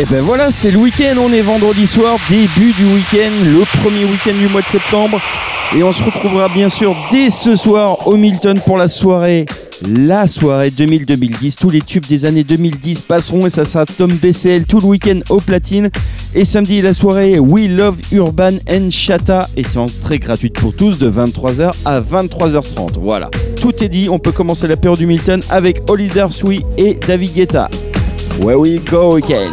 Et ben voilà, c'est le week-end, on est vendredi soir, début du week-end, le premier week-end du mois de septembre. Et on se retrouvera bien sûr dès ce soir au Milton pour la soirée. La soirée 2000-2010, tous les tubes des années 2010 passeront et ça sera Tom BCL tout le week-end au platine. Et samedi, la soirée We Love Urban and Chata et c'est très gratuite pour tous de 23h à 23h30. Voilà, tout est dit, on peut commencer la période du Milton avec Oliver Sui et David Guetta. Where we go again.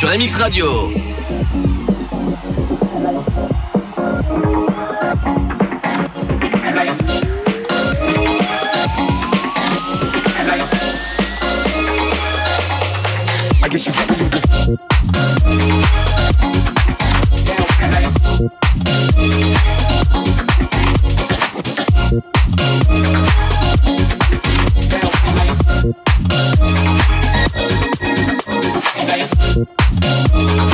sur MX Radio. I guess you gotta do this. Down, Thank you.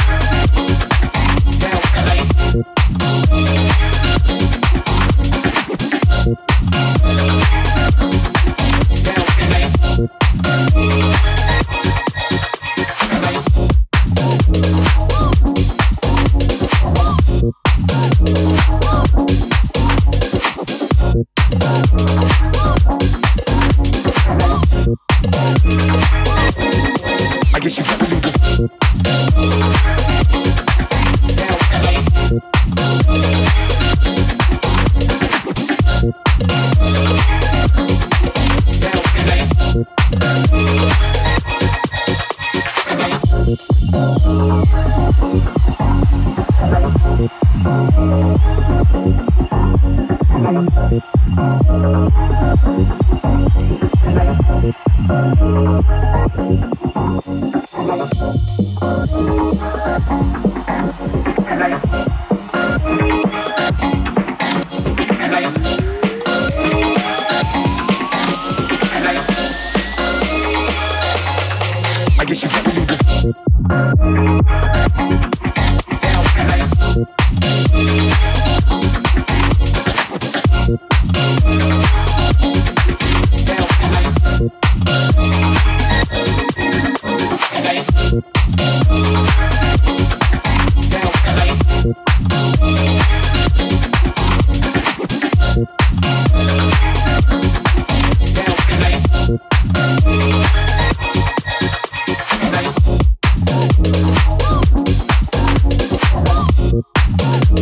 I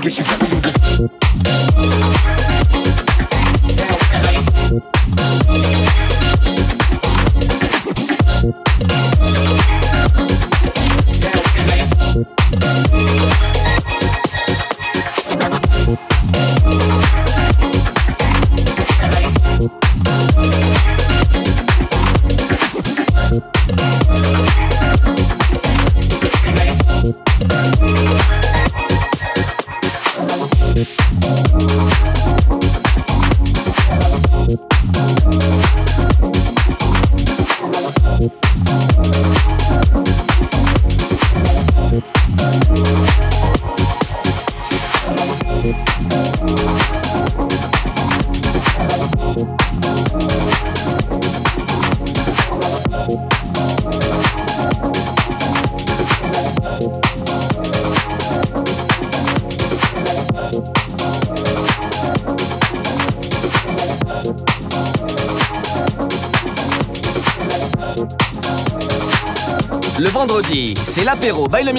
guess you got me.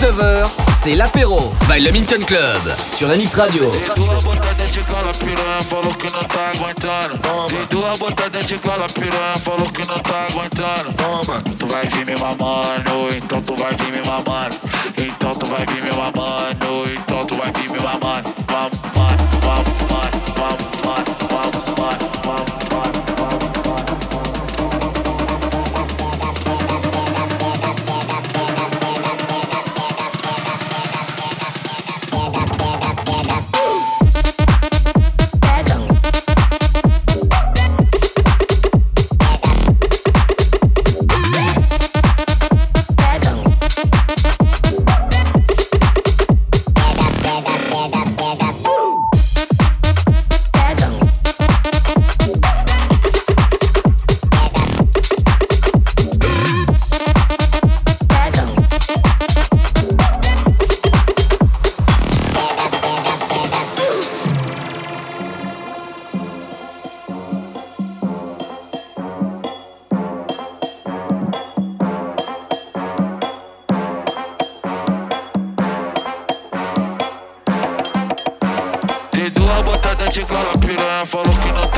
18h-19h, c'est l'apéro by le Minton Club sur NX Radio.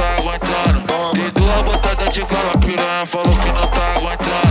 tá aguentando. Dei duas botadas de cara piranha, falou que não tá aguentando.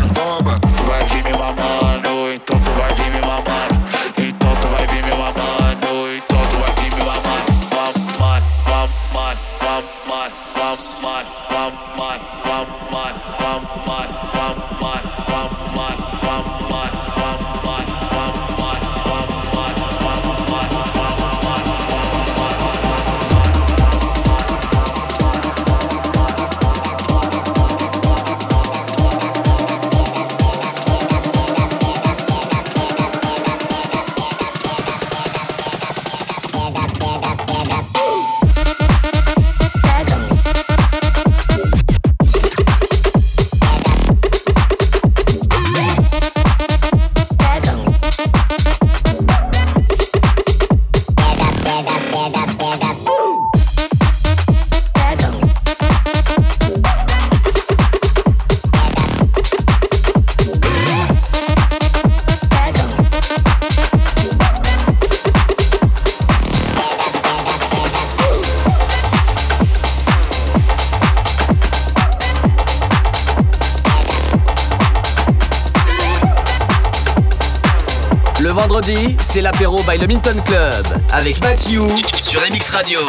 C'est l'apéro by le Minton Club avec Mathieu sur MX Radio.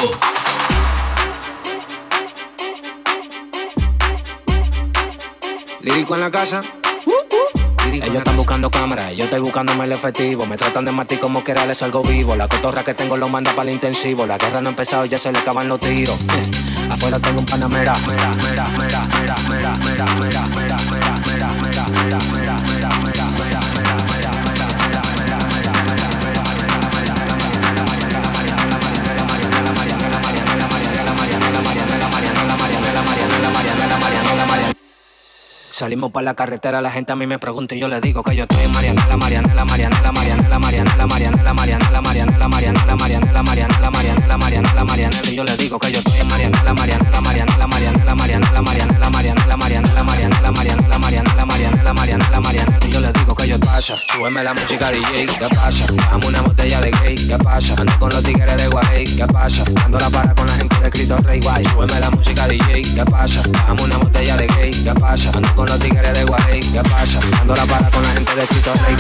Lírico en la casa. Ellos están buscando cámaras, yo estoy buscándome el efectivo. Me tratan de matar como que les algo vivo. La cotorra que tengo lo manda para el intensivo. La guerra no ha empezado, ya se le acaban los tiros. Afuera tengo un panamera. Salimos para la carretera, la gente a mí me pregunta y yo le digo que yo estoy en Mariana, la Mariana, la Mariana, la Mariana, la Mariana, la Mariana, la Mariana, la Mariana, la Mariana, la Mariana, la Mariana, la Mariana, la Mariana, la Mariana, y yo le digo que yo estoy en Mariana, la Mariana, la Mariana, la Mariana, la Mariana, la Mariana, la Mariana, la Mariana, la Mariana, la Mariana, la Mariana, la Mariana, la Mariana, la Mariana, y yo le digo que yo pasa. Súbeme la música DJ, ¿qué pasa? Dame una botella de gay, ¿qué pasa? Ando con los tigres de Guay, ¿qué pasa? Ando la para con la gente de escrito Rey Guay. Súbeme la música DJ, ¿qué pasa? Dame una botella de gay, ¿qué pasa? Ando con los tigres de Guay, ¿qué pasa? Ando la para con la gente de Cristo Rey.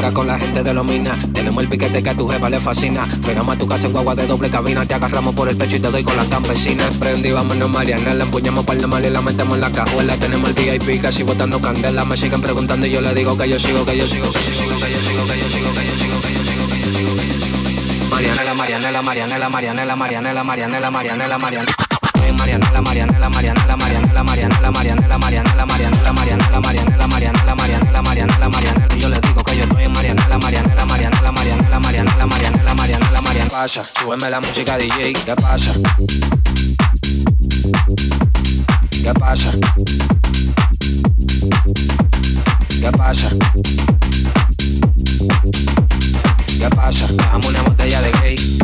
compara con la gente de los minas. Tenemos el piquete que a tu jefa le fascina. Frenamos a tu casa en guagua de doble cabina. Te agarramos por el pecho y te doy con las campesinas. Prendí, vámonos, Mariana. La empuñamos para la mal y la metemos en la cajuela. Tenemos el VIP casi botando candela. Me siguen preguntando y yo le digo que yo sigo, que yo sigo, que yo sigo, que yo sigo, que yo sigo, que yo sigo, que yo sigo, que yo sigo. Marianela, Marianela, Marianela, Marianela, Marianela, Marianela, Marianela, Marianela súbeme la música DJ, ¿qué pasa? ¿Qué pasa? ¿Qué pasa? ¿Qué pasa? Dame una botella de gay.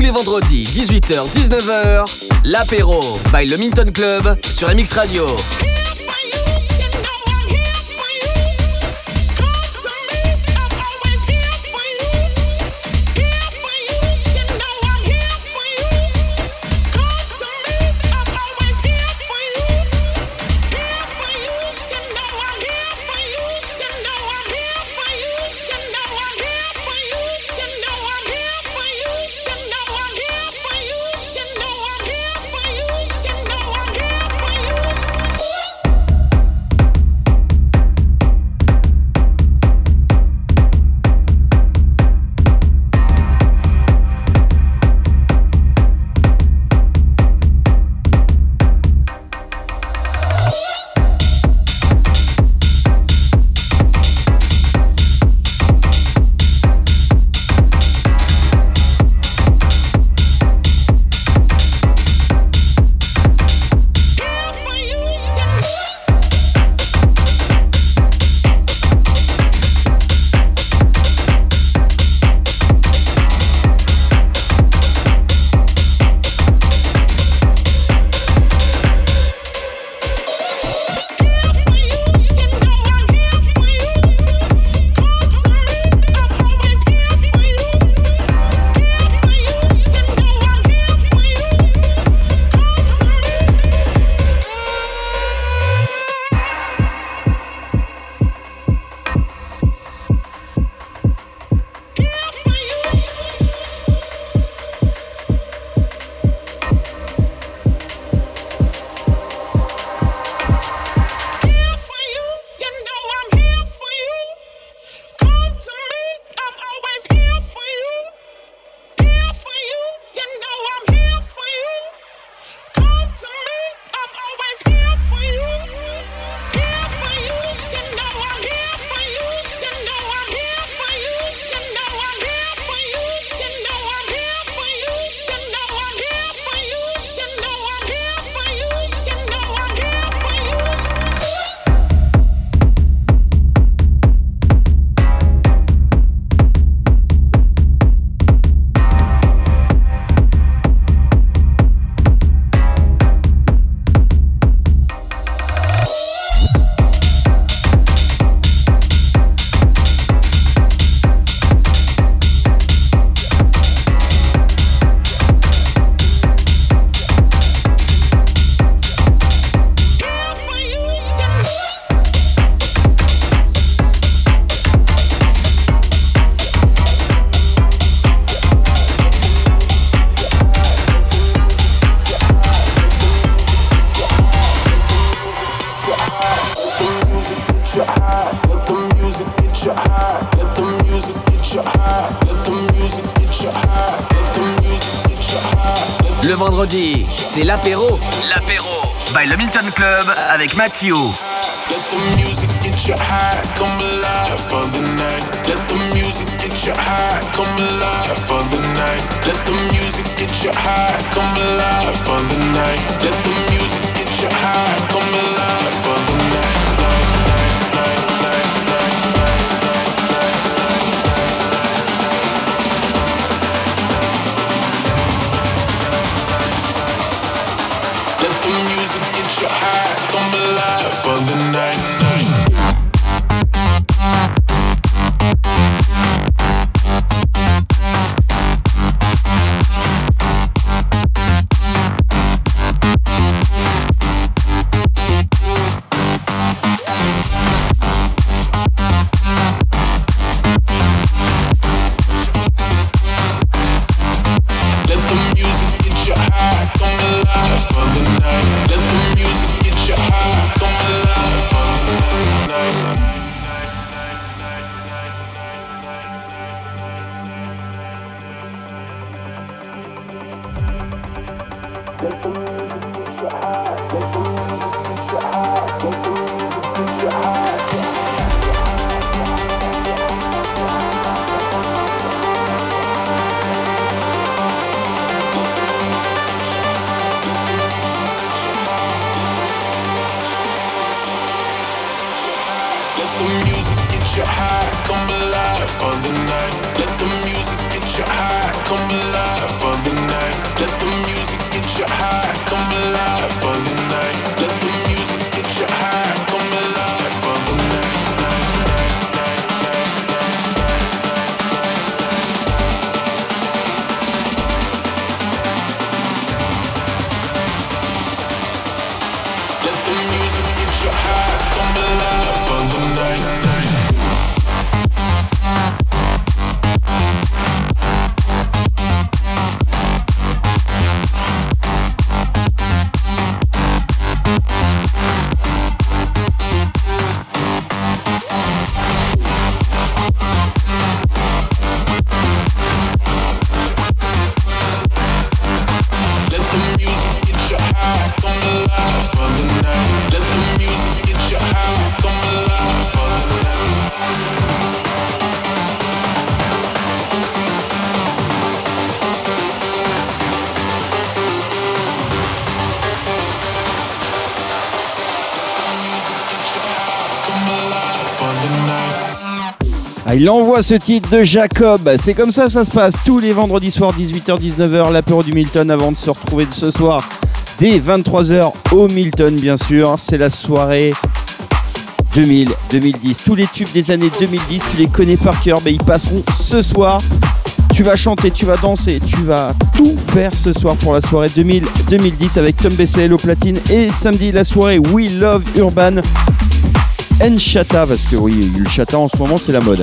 Tous les vendredis, 18h-19h, l'apéro by le Minton Club sur MX Radio. Mathieu. Let the music get you high, come alive for the night. Let the music get you high, come alive for the night. Let the music get you high, come alive for the night. Let the music get you high, il envoie ce titre de Jacob. C'est comme ça, ça se passe tous les vendredis soirs, 18h-19h, l'apéro du Milton avant de se retrouver ce soir dès 23h au Milton, bien sûr. C'est la soirée 2000-2010. Tous les tubes des années 2010, tu les connais par cœur, mais ils passeront ce soir. Tu vas chanter, tu vas danser, tu vas tout faire ce soir pour la soirée 2000-2010 avec Tom BCL au platine et samedi la soirée We Love Urban and Chata parce que oui, le Chata en ce moment c'est la mode.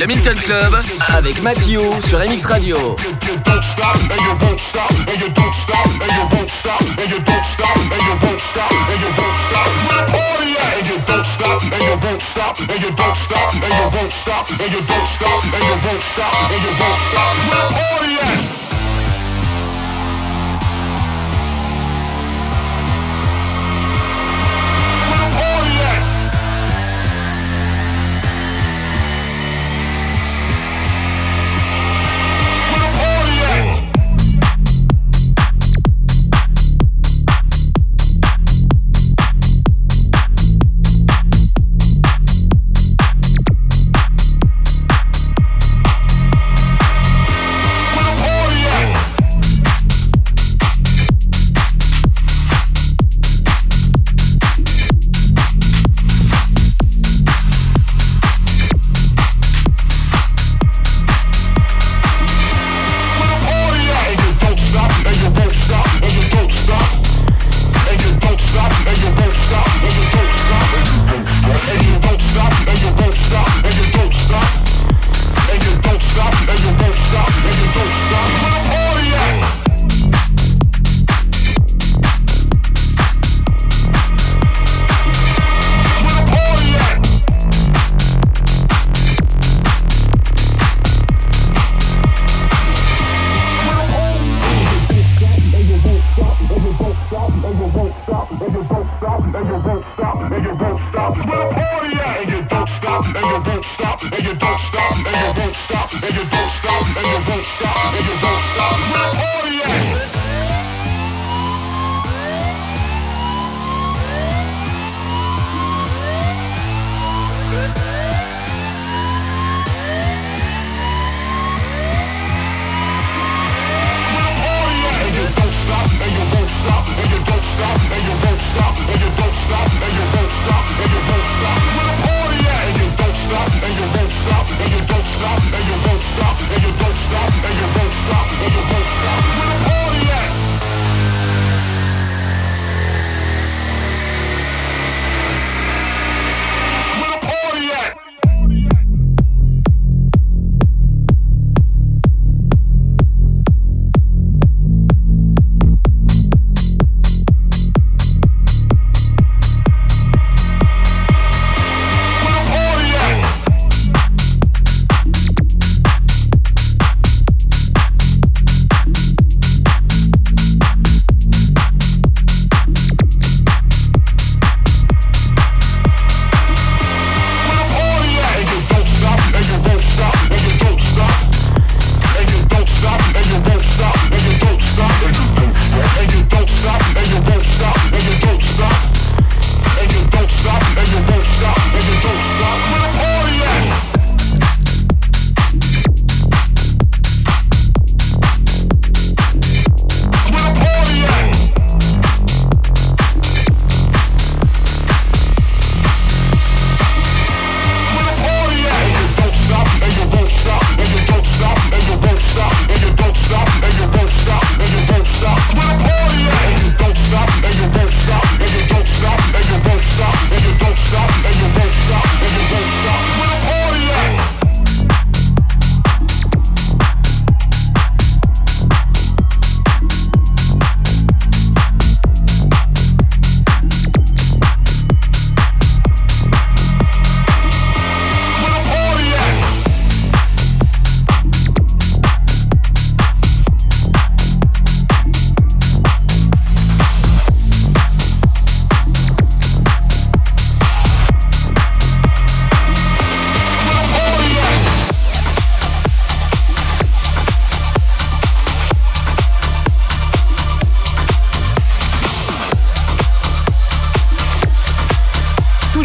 le Milton Club avec Mathieu sur MX Radio.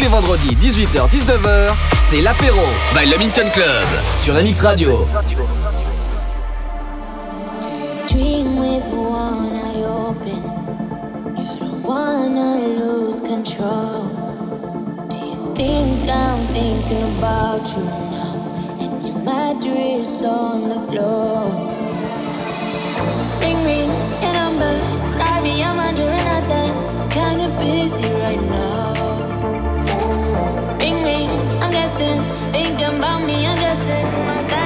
les vendredis 18h-19h, c'est l'apéro by Le Minton Club sur la Mix Radio. You don't wanna lose control. Do you think I'm thinking about you now? And your mattress on the floor. Ring ring, your number. Sorry, I'm under another. Kinda busy right now. stressing, thinking about me and dressing.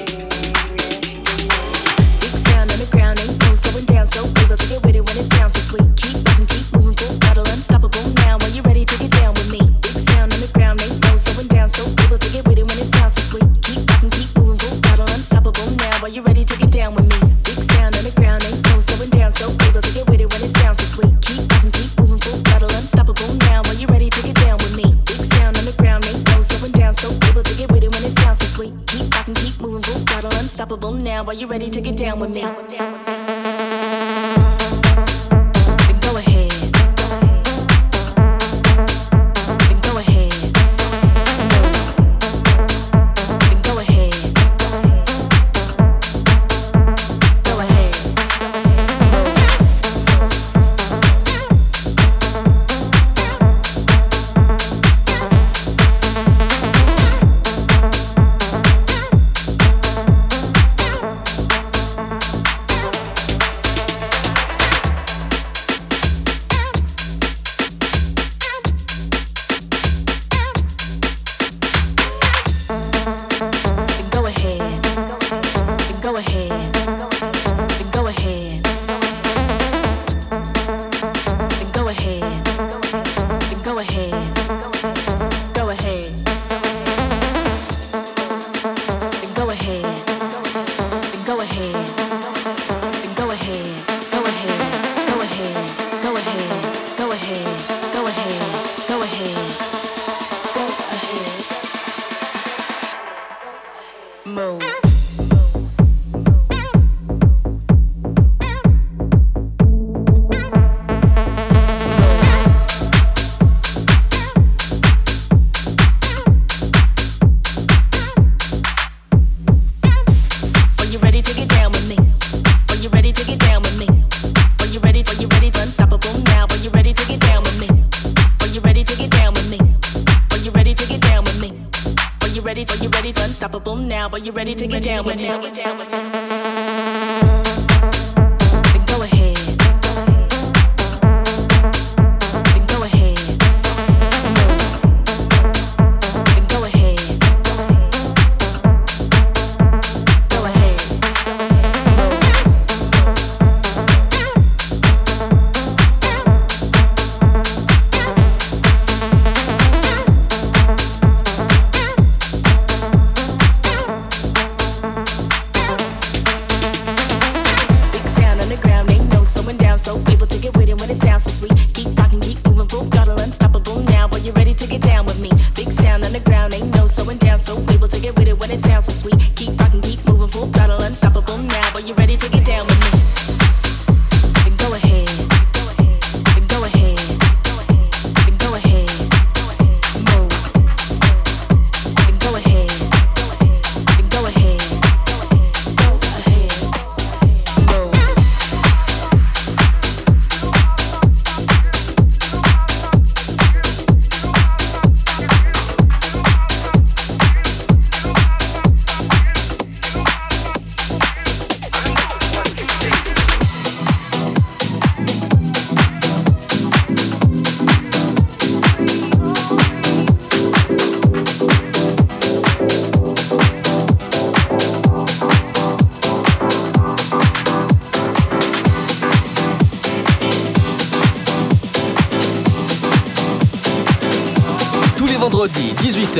keep rocking, keep moving, full throttle, unstoppable now. Are you ready to get down with me? Down, down, down.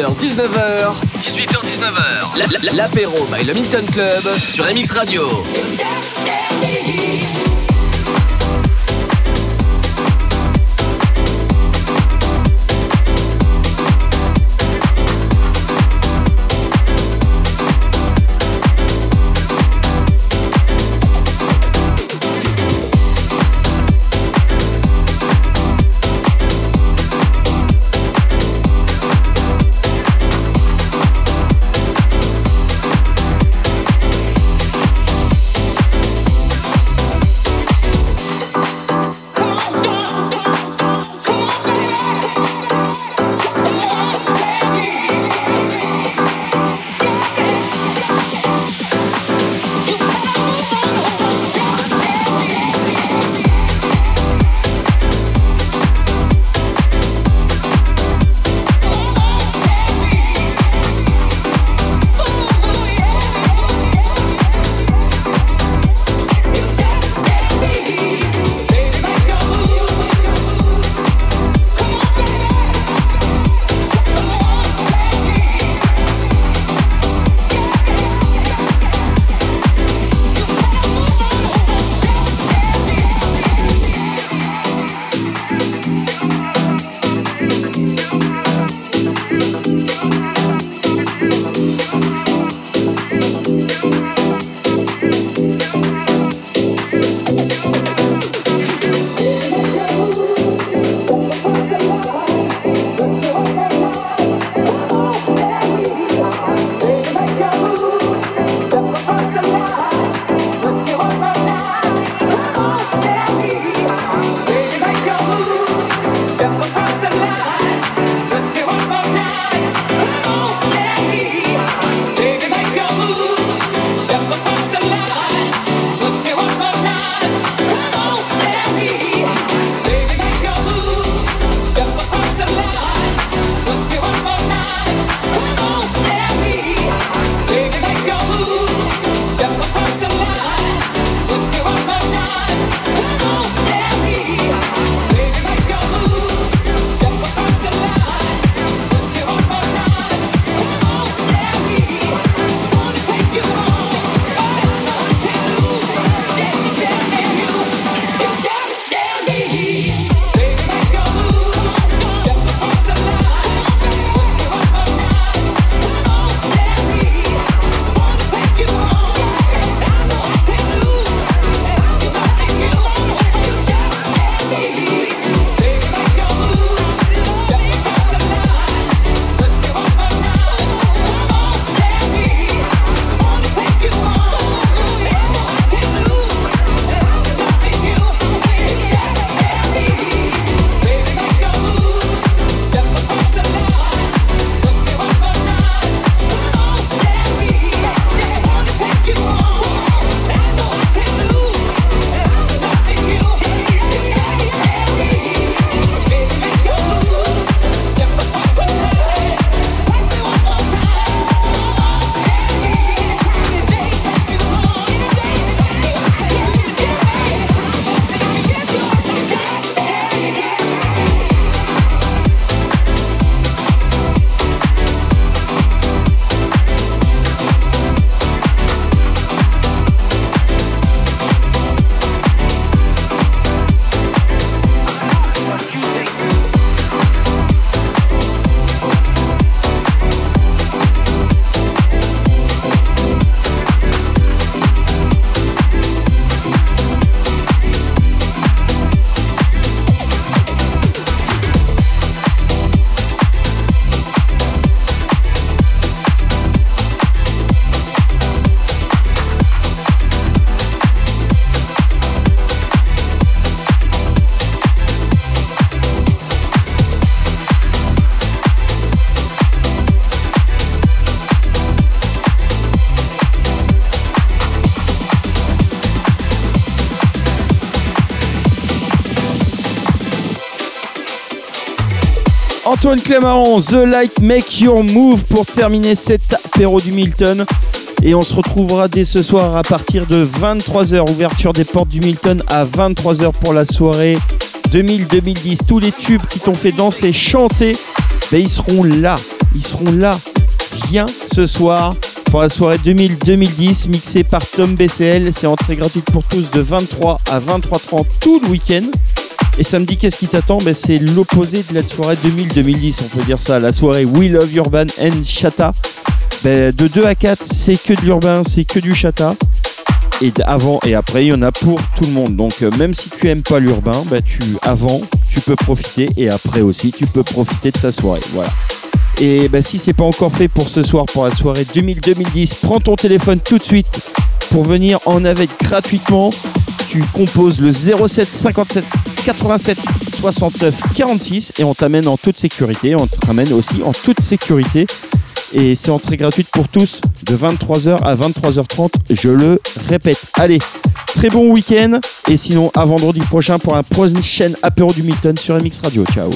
19h 18h-19h. L'apéro by le Minton Club sur MX Radio. Antoine The Light Make Your Move pour terminer cet apéro du Milton. Et on se retrouvera dès ce soir à partir de 23h. Ouverture des portes du Milton à 23h pour la soirée 2000-2010. Tous les tubes qui t'ont fait danser, chanter, ben, ils seront là. Ils seront là. Viens ce soir pour la soirée 2000-2010 mixée par Tom BCL. C'est entrée gratuite pour tous de 23 à 23h30 tout le week-end. Et samedi, qu'est-ce qui t'attend ben, C'est l'opposé de la soirée 2000-2010, on peut dire ça. La soirée We Love Urban and Chata. Ben, de 2 à 4, c'est que de l'urbain, c'est que du chata. Et avant et après, il y en a pour tout le monde. Donc euh, même si tu aimes pas l'urbain, ben, tu, avant, tu peux profiter. Et après aussi, tu peux profiter de ta soirée. Voilà. Et ben, si c'est pas encore fait pour ce soir, pour la soirée 2000-2010, prends ton téléphone tout de suite pour venir en avec gratuitement. Tu composes le 07 57 87 69 46 et on t'amène en toute sécurité. On te ramène aussi en toute sécurité. Et c'est entrée gratuite pour tous de 23h à 23h30. Je le répète. Allez, très bon week-end. Et sinon, à vendredi prochain pour un prochain apéro du Milton sur MX Radio. Ciao.